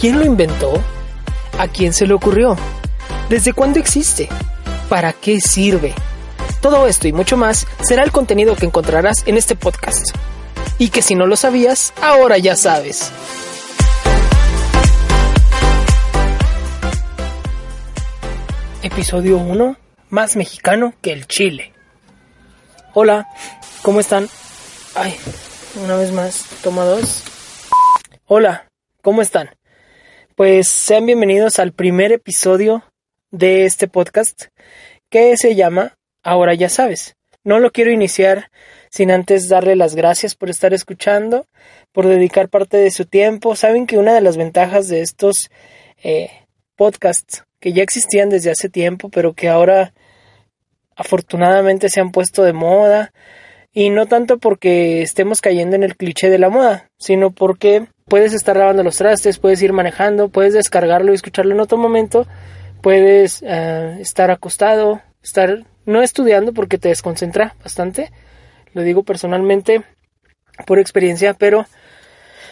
¿Quién lo inventó? ¿A quién se le ocurrió? ¿Desde cuándo existe? ¿Para qué sirve? Todo esto y mucho más será el contenido que encontrarás en este podcast. Y que si no lo sabías, ahora ya sabes. Episodio 1. Más mexicano que el chile. Hola, ¿cómo están? Ay, una vez más, toma dos. Hola, ¿cómo están? Pues sean bienvenidos al primer episodio de este podcast que se llama Ahora ya sabes. No lo quiero iniciar sin antes darle las gracias por estar escuchando, por dedicar parte de su tiempo. Saben que una de las ventajas de estos eh, podcasts que ya existían desde hace tiempo, pero que ahora afortunadamente se han puesto de moda, y no tanto porque estemos cayendo en el cliché de la moda, sino porque puedes estar lavando los trastes, puedes ir manejando, puedes descargarlo y escucharlo en otro momento, puedes uh, estar acostado, estar no estudiando porque te desconcentra bastante, lo digo personalmente por experiencia, pero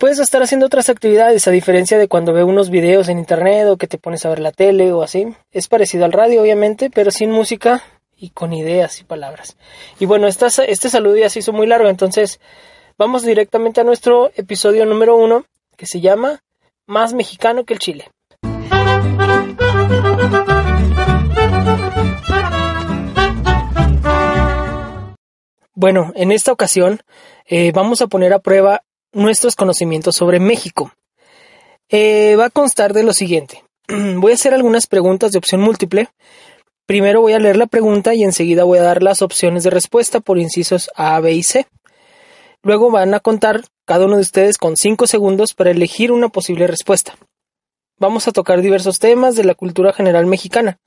puedes estar haciendo otras actividades a diferencia de cuando veo unos videos en internet o que te pones a ver la tele o así. Es parecido al radio obviamente, pero sin música y con ideas y palabras. Y bueno, esta, este saludo ya se hizo muy largo, entonces vamos directamente a nuestro episodio número uno, que se llama Más mexicano que el Chile. Bueno, en esta ocasión eh, vamos a poner a prueba nuestros conocimientos sobre México. Eh, va a constar de lo siguiente. Voy a hacer algunas preguntas de opción múltiple Primero voy a leer la pregunta y enseguida voy a dar las opciones de respuesta por incisos A, B y C. Luego van a contar cada uno de ustedes con 5 segundos para elegir una posible respuesta. Vamos a tocar diversos temas de la cultura general mexicana.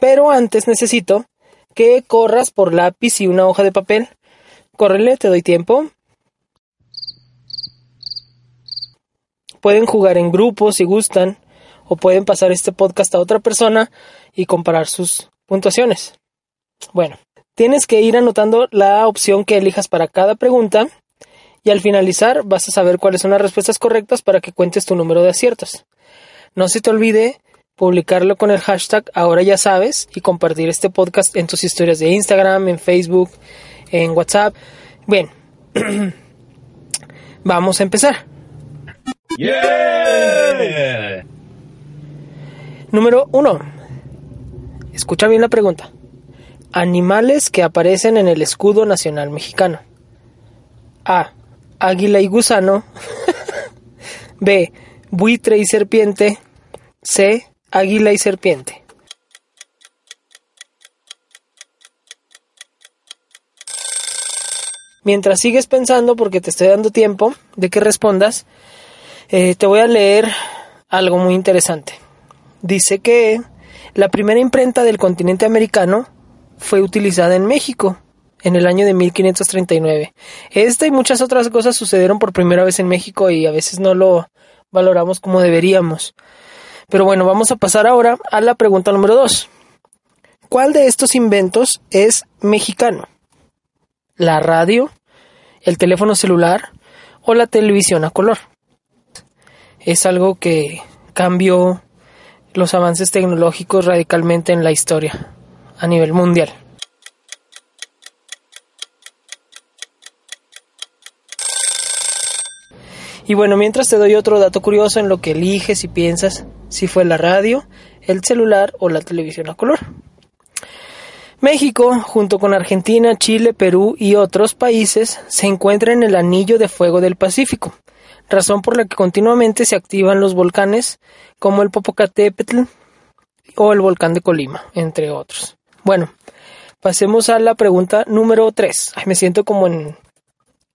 Pero antes necesito que corras por lápiz y una hoja de papel. Córrele, te doy tiempo. Pueden jugar en grupo si gustan o pueden pasar este podcast a otra persona y comparar sus puntuaciones. Bueno, tienes que ir anotando la opción que elijas para cada pregunta y al finalizar vas a saber cuáles son las respuestas correctas para que cuentes tu número de aciertos. No se te olvide publicarlo con el hashtag ahora ya sabes y compartir este podcast en tus historias de Instagram, en Facebook, en WhatsApp. Bien, vamos a empezar. Número 1. Escucha bien la pregunta. Animales que aparecen en el escudo nacional mexicano. A. Águila y gusano. B. Buitre y serpiente. C. Águila y serpiente. Mientras sigues pensando, porque te estoy dando tiempo de que respondas, eh, te voy a leer algo muy interesante dice que la primera imprenta del continente americano fue utilizada en México en el año de 1539. Esta y muchas otras cosas sucedieron por primera vez en México y a veces no lo valoramos como deberíamos. Pero bueno, vamos a pasar ahora a la pregunta número 2. ¿Cuál de estos inventos es mexicano? ¿La radio, el teléfono celular o la televisión a color? Es algo que cambió los avances tecnológicos radicalmente en la historia a nivel mundial. Y bueno, mientras te doy otro dato curioso en lo que eliges y piensas si fue la radio, el celular o la televisión a color. México, junto con Argentina, Chile, Perú y otros países, se encuentra en el anillo de fuego del Pacífico, razón por la que continuamente se activan los volcanes como el Popocatépetl o el volcán de Colima, entre otros. Bueno, pasemos a la pregunta número 3. Ay, me siento como en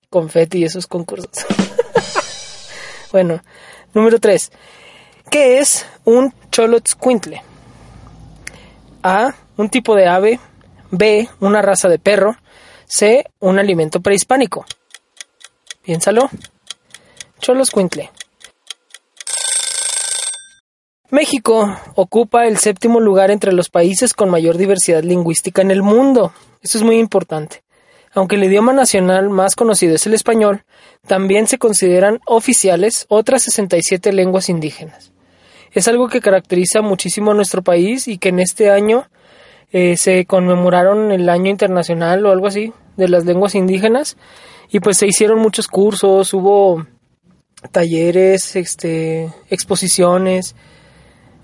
confeti y esos concursos. bueno, número 3. ¿Qué es un cholotzcuintle? A. Un tipo de ave. B. Una raza de perro. C. Un alimento prehispánico. Piénsalo. Choloscuintle. México ocupa el séptimo lugar entre los países con mayor diversidad lingüística en el mundo. Eso es muy importante. Aunque el idioma nacional más conocido es el español, también se consideran oficiales otras 67 lenguas indígenas. Es algo que caracteriza muchísimo a nuestro país y que en este año eh, se conmemoraron el año internacional o algo así de las lenguas indígenas y pues se hicieron muchos cursos, hubo talleres, este, exposiciones,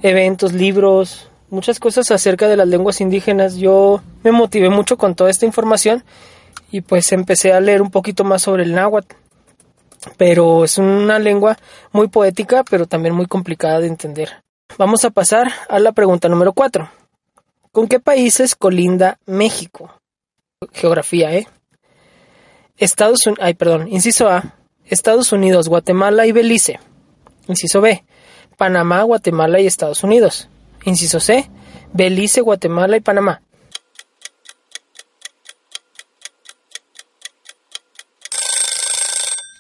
eventos, libros, muchas cosas acerca de las lenguas indígenas. Yo me motivé mucho con toda esta información y pues empecé a leer un poquito más sobre el náhuatl. Pero es una lengua muy poética, pero también muy complicada de entender. Vamos a pasar a la pregunta número 4. ¿Con qué países colinda México? Geografía, ¿eh? Estados Unidos, ay, perdón, inciso A, Estados Unidos, Guatemala y Belice. Inciso B, Panamá, Guatemala y Estados Unidos. Inciso C, Belice, Guatemala y Panamá.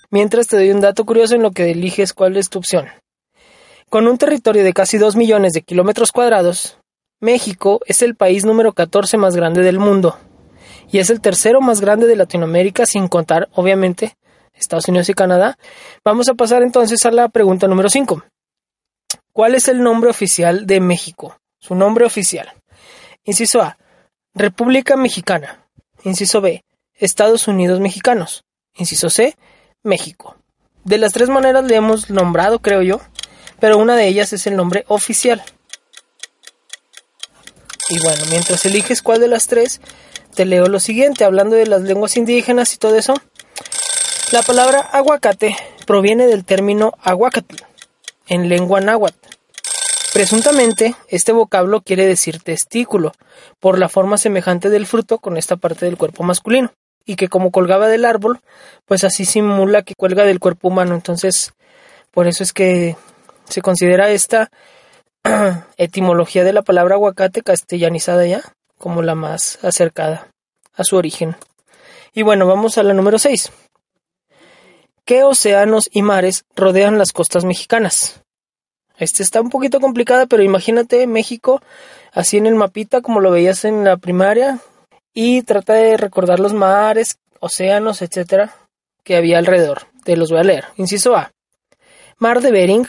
Mientras te doy un dato curioso en lo que eliges cuál es tu opción. Con un territorio de casi 2 millones de kilómetros cuadrados, México es el país número 14 más grande del mundo y es el tercero más grande de Latinoamérica sin contar, obviamente, Estados Unidos y Canadá. Vamos a pasar entonces a la pregunta número 5. ¿Cuál es el nombre oficial de México? Su nombre oficial. Inciso A. República Mexicana. Inciso B. Estados Unidos Mexicanos. Inciso C. México. De las tres maneras le hemos nombrado, creo yo, pero una de ellas es el nombre oficial. Y bueno, mientras eliges cuál de las tres, te leo lo siguiente, hablando de las lenguas indígenas y todo eso. La palabra aguacate proviene del término aguacatl, en lengua náhuatl. Presuntamente, este vocablo quiere decir testículo, por la forma semejante del fruto con esta parte del cuerpo masculino, y que como colgaba del árbol, pues así simula que cuelga del cuerpo humano. Entonces, por eso es que se considera esta etimología de la palabra aguacate castellanizada ya como la más acercada a su origen. Y bueno, vamos a la número 6. ¿Qué océanos y mares rodean las costas mexicanas? Este está un poquito complicada, pero imagínate México así en el mapita como lo veías en la primaria y trata de recordar los mares, océanos, etcétera, que había alrededor. Te los voy a leer. Inciso A. Mar de Bering,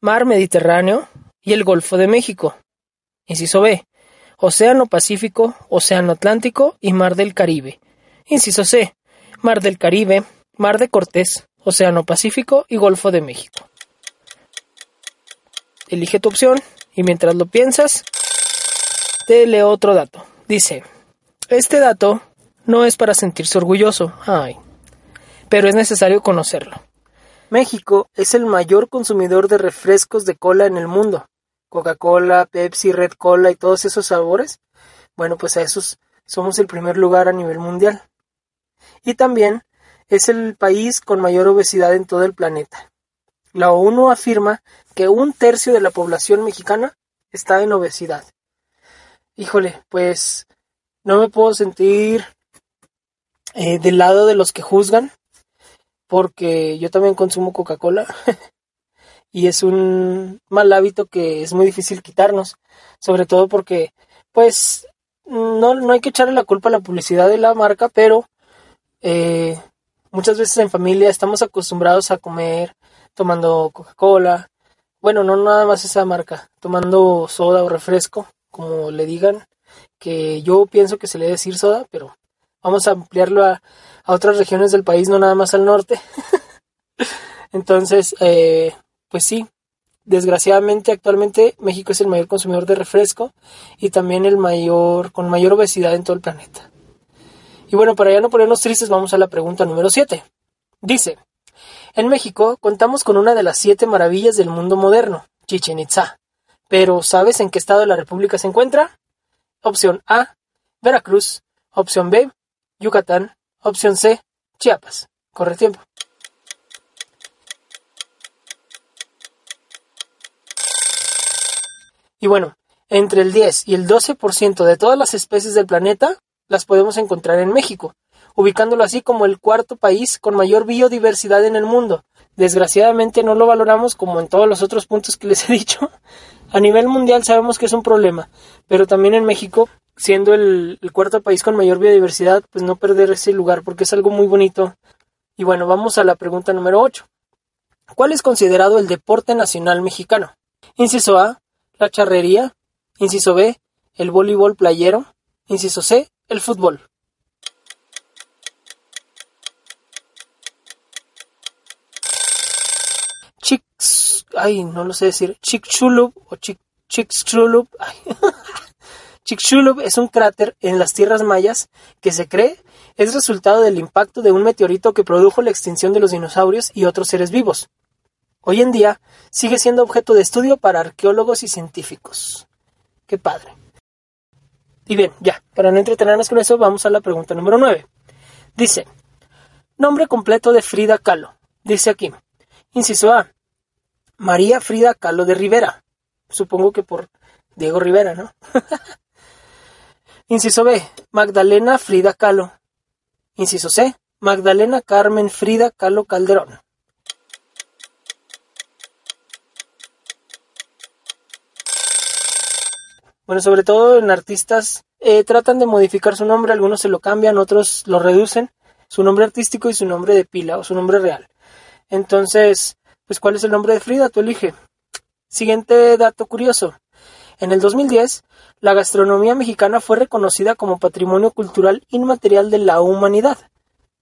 Mar Mediterráneo, y el Golfo de México. Inciso B. Océano Pacífico, Océano Atlántico y Mar del Caribe. Inciso C. Mar del Caribe, Mar de Cortés, Océano Pacífico y Golfo de México. Elige tu opción y mientras lo piensas, te leo otro dato. Dice, este dato no es para sentirse orgulloso, ay, pero es necesario conocerlo. México es el mayor consumidor de refrescos de cola en el mundo. Coca-Cola, Pepsi, Red Cola y todos esos sabores. Bueno, pues a esos somos el primer lugar a nivel mundial. Y también es el país con mayor obesidad en todo el planeta. La ONU afirma que un tercio de la población mexicana está en obesidad. Híjole, pues no me puedo sentir eh, del lado de los que juzgan, porque yo también consumo Coca-Cola y es un mal hábito que es muy difícil quitarnos, sobre todo porque pues no, no hay que echarle la culpa a la publicidad de la marca, pero eh, muchas veces en familia estamos acostumbrados a comer tomando Coca-Cola, bueno, no nada más esa marca, tomando soda o refresco, como le digan, que yo pienso que se le debe decir soda, pero vamos a ampliarlo a, a otras regiones del país, no nada más al norte. Entonces, eh, pues sí, desgraciadamente actualmente México es el mayor consumidor de refresco y también el mayor, con mayor obesidad en todo el planeta. Y bueno, para ya no ponernos tristes, vamos a la pregunta número 7. Dice, en México contamos con una de las siete maravillas del mundo moderno, Chichen Itza. Pero ¿sabes en qué estado de la República se encuentra? Opción A, Veracruz. Opción B, Yucatán. Opción C, Chiapas. Corre tiempo. Y bueno, entre el 10 y el 12% de todas las especies del planeta las podemos encontrar en México, ubicándolo así como el cuarto país con mayor biodiversidad en el mundo. Desgraciadamente no lo valoramos como en todos los otros puntos que les he dicho. A nivel mundial sabemos que es un problema, pero también en México, siendo el, cuarto país con mayor biodiversidad, pues no perder ese lugar porque es algo muy bonito. Y bueno, vamos a la pregunta número 8. ¿Cuál es considerado el deporte nacional mexicano? Inciso A, la charrería. Inciso B, el voleibol playero. Inciso C, el fútbol. Chicks, ay, no lo sé decir. Chicxulub o Chicxulub. Chicxulub es un cráter en las tierras mayas que se cree es resultado del impacto de un meteorito que produjo la extinción de los dinosaurios y otros seres vivos. Hoy en día sigue siendo objeto de estudio para arqueólogos y científicos. Qué padre. Y bien, ya, para no entretenernos con eso, vamos a la pregunta número 9. Dice, nombre completo de Frida Kahlo. Dice aquí, inciso A, María Frida Kahlo de Rivera. Supongo que por Diego Rivera, ¿no? inciso B, Magdalena Frida Kahlo. Inciso C, Magdalena Carmen Frida Kahlo Calderón. Bueno, sobre todo en artistas eh, tratan de modificar su nombre, algunos se lo cambian, otros lo reducen, su nombre artístico y su nombre de pila o su nombre real. Entonces, pues ¿cuál es el nombre de Frida? Tú elige. Siguiente dato curioso. En el 2010, la gastronomía mexicana fue reconocida como Patrimonio Cultural Inmaterial de la Humanidad.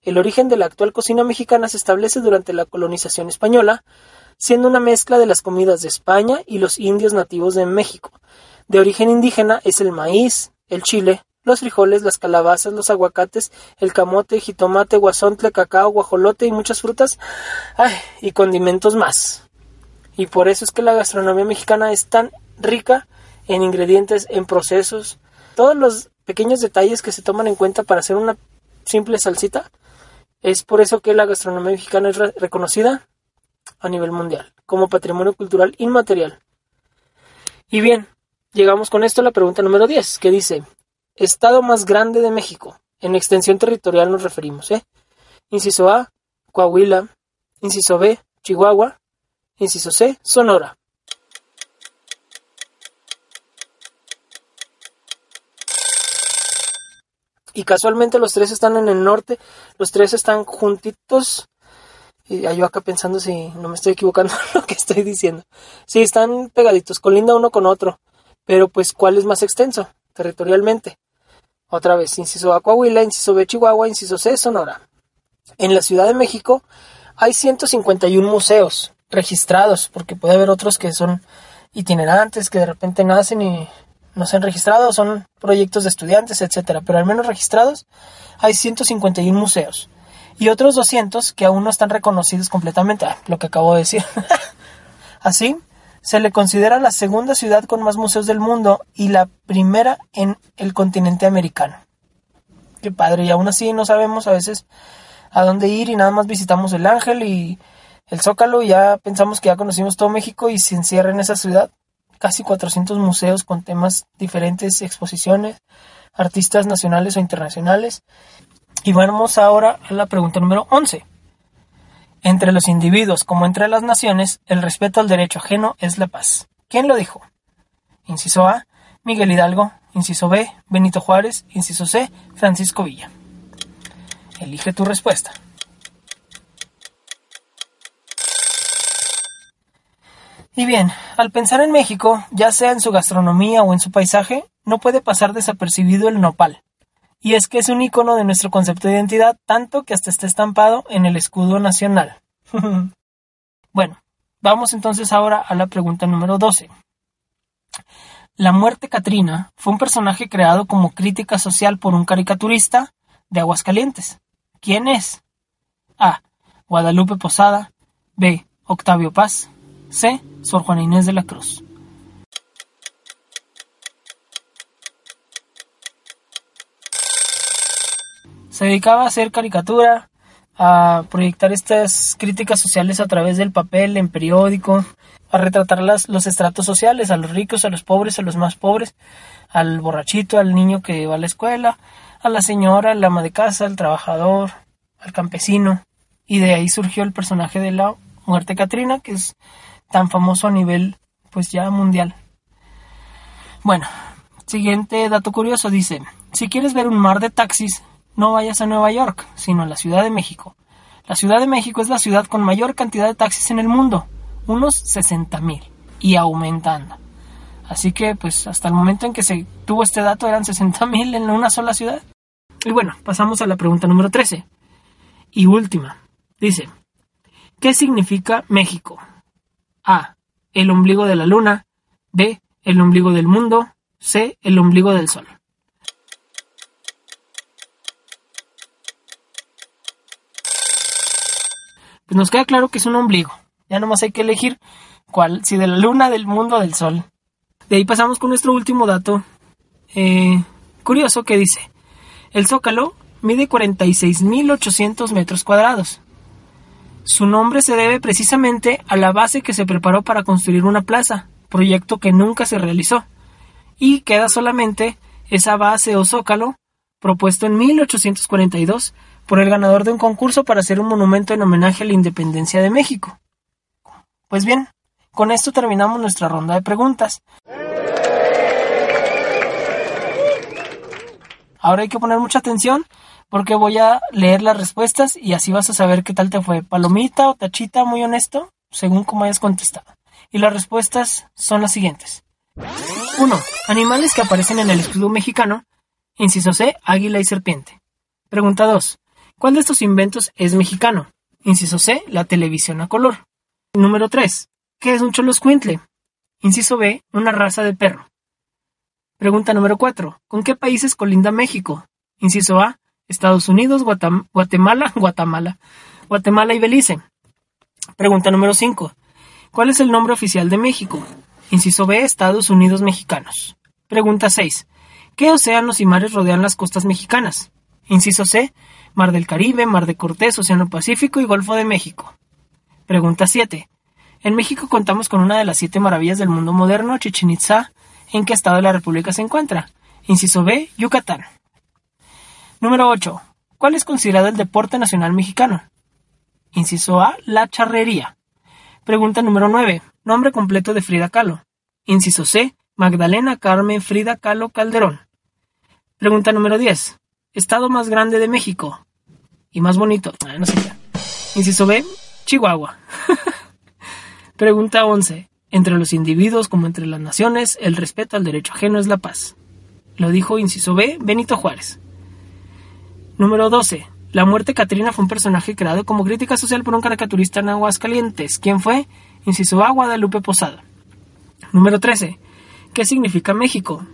El origen de la actual cocina mexicana se establece durante la colonización española, siendo una mezcla de las comidas de España y los indios nativos de México, de origen indígena es el maíz, el chile, los frijoles, las calabazas, los aguacates, el camote, jitomate, guasontle, cacao, guajolote y muchas frutas ay, y condimentos más. Y por eso es que la gastronomía mexicana es tan rica en ingredientes, en procesos, todos los pequeños detalles que se toman en cuenta para hacer una simple salsita. Es por eso que la gastronomía mexicana es reconocida a nivel mundial como patrimonio cultural inmaterial. Y bien, Llegamos con esto a la pregunta número 10, que dice, Estado más grande de México. En extensión territorial nos referimos, ¿eh? Inciso A, Coahuila. Inciso B, Chihuahua. Inciso C, Sonora. Y casualmente los tres están en el norte, los tres están juntitos. Y yo acá pensando si no me estoy equivocando en lo que estoy diciendo. Sí, están pegaditos, colinda uno con otro. Pero pues, ¿cuál es más extenso territorialmente? Otra vez, inciso A inciso B Chihuahua, inciso C Sonora. En la Ciudad de México hay 151 museos registrados, porque puede haber otros que son itinerantes, que de repente nacen y no se han registrado, son proyectos de estudiantes, etcétera, pero al menos registrados hay 151 museos y otros 200 que aún no están reconocidos completamente, ah, lo que acabo de decir. Así, se le considera la segunda ciudad con más museos del mundo y la primera en el continente americano. Qué padre, y aún así no sabemos a veces a dónde ir y nada más visitamos el Ángel y el Zócalo y ya pensamos que ya conocimos todo México y se encierra en esa ciudad. Casi 400 museos con temas diferentes, exposiciones, artistas nacionales o internacionales. Y vamos ahora a la pregunta número 11. Entre los individuos como entre las naciones, el respeto al derecho ajeno es la paz. ¿Quién lo dijo? Inciso A, Miguel Hidalgo. Inciso B, Benito Juárez. Inciso C, Francisco Villa. Elige tu respuesta. Y bien, al pensar en México, ya sea en su gastronomía o en su paisaje, no puede pasar desapercibido el nopal, y es que es un icono de nuestro concepto de identidad, tanto que hasta está estampado en el escudo nacional. bueno, vamos entonces ahora a la pregunta número 12. La muerte Catrina fue un personaje creado como crítica social por un caricaturista de Aguascalientes. ¿Quién es? A. Guadalupe Posada. B. Octavio Paz. C. Sor Juana Inés de la Cruz. Se dedicaba a hacer caricatura, a proyectar estas críticas sociales a través del papel en periódico, a retratar las, los estratos sociales, a los ricos, a los pobres, a los más pobres, al borrachito, al niño que va a la escuela, a la señora, al ama de casa, al trabajador, al campesino. Y de ahí surgió el personaje de la muerte Catrina, que es tan famoso a nivel pues ya mundial. Bueno, siguiente dato curioso dice, si quieres ver un mar de taxis, no vayas a Nueva York, sino a la Ciudad de México. La Ciudad de México es la ciudad con mayor cantidad de taxis en el mundo, unos 60.000 y aumentando. Así que pues hasta el momento en que se tuvo este dato eran 60.000 en una sola ciudad. Y bueno, pasamos a la pregunta número 13. Y última. Dice, ¿qué significa México? A. El ombligo de la luna. B. El ombligo del mundo. C. El ombligo del sol. Pues nos queda claro que es un ombligo. Ya nomás hay que elegir cuál, si de la luna, del mundo o del sol. De ahí pasamos con nuestro último dato eh, curioso que dice, el zócalo mide 46.800 metros cuadrados. Su nombre se debe precisamente a la base que se preparó para construir una plaza, proyecto que nunca se realizó, y queda solamente esa base o zócalo propuesto en 1842 por el ganador de un concurso para hacer un monumento en homenaje a la independencia de México. Pues bien, con esto terminamos nuestra ronda de preguntas. Ahora hay que poner mucha atención porque voy a leer las respuestas y así vas a saber qué tal te fue. Palomita o tachita, muy honesto, según como hayas contestado. Y las respuestas son las siguientes. 1. Animales que aparecen en el escudo mexicano. Inciso C, águila y serpiente. Pregunta 2. ¿Cuál de estos inventos es mexicano? Inciso C, la televisión a color. Número 3. ¿Qué es un choloscuintle? Inciso B, una raza de perro. Pregunta número 4. ¿Con qué países colinda México? Inciso A, Estados Unidos, Guatemala, Guatemala, Guatemala y Belice. Pregunta número 5. ¿Cuál es el nombre oficial de México? Inciso B, Estados Unidos mexicanos. Pregunta 6. ¿Qué océanos y mares rodean las costas mexicanas? Inciso C, Mar del Caribe, Mar de Cortés, Océano Pacífico y Golfo de México. Pregunta 7. En México contamos con una de las siete maravillas del mundo moderno, Chichen Itza. ¿En qué estado de la República se encuentra? Inciso B, Yucatán. Número 8. ¿Cuál es considerado el deporte nacional mexicano? Inciso A, la charrería. Pregunta número 9. Nombre completo de Frida Kahlo. Inciso C, Magdalena Carmen Frida Kahlo Calderón. Pregunta número 10. Estado más grande de México. Y más bonito. Ah, no sé Inciso B, Chihuahua. Pregunta 11. Entre los individuos como entre las naciones, el respeto al derecho ajeno es la paz. Lo dijo inciso B, Benito Juárez. Número 12. La muerte Catrina fue un personaje creado como crítica social por un caricaturista en Aguascalientes. ¿Quién fue? Inciso A, Guadalupe Posada. Número 13. ¿Qué significa México?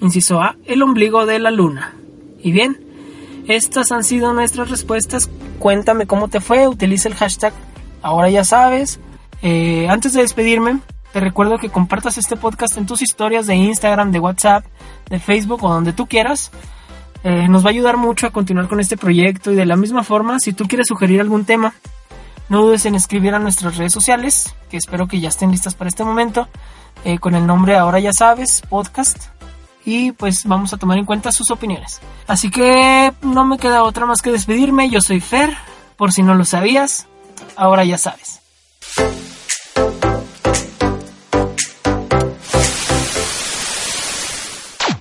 Inciso A, el ombligo de la luna. Y bien, estas han sido nuestras respuestas. Cuéntame cómo te fue. Utiliza el hashtag ahora ya sabes. Eh, antes de despedirme, te recuerdo que compartas este podcast en tus historias de Instagram, de WhatsApp, de Facebook o donde tú quieras. Eh, nos va a ayudar mucho a continuar con este proyecto y de la misma forma, si tú quieres sugerir algún tema, no dudes en escribir a nuestras redes sociales, que espero que ya estén listas para este momento, eh, con el nombre Ahora ya sabes, podcast, y pues vamos a tomar en cuenta sus opiniones. Así que no me queda otra más que despedirme, yo soy Fer, por si no lo sabías, ahora ya sabes.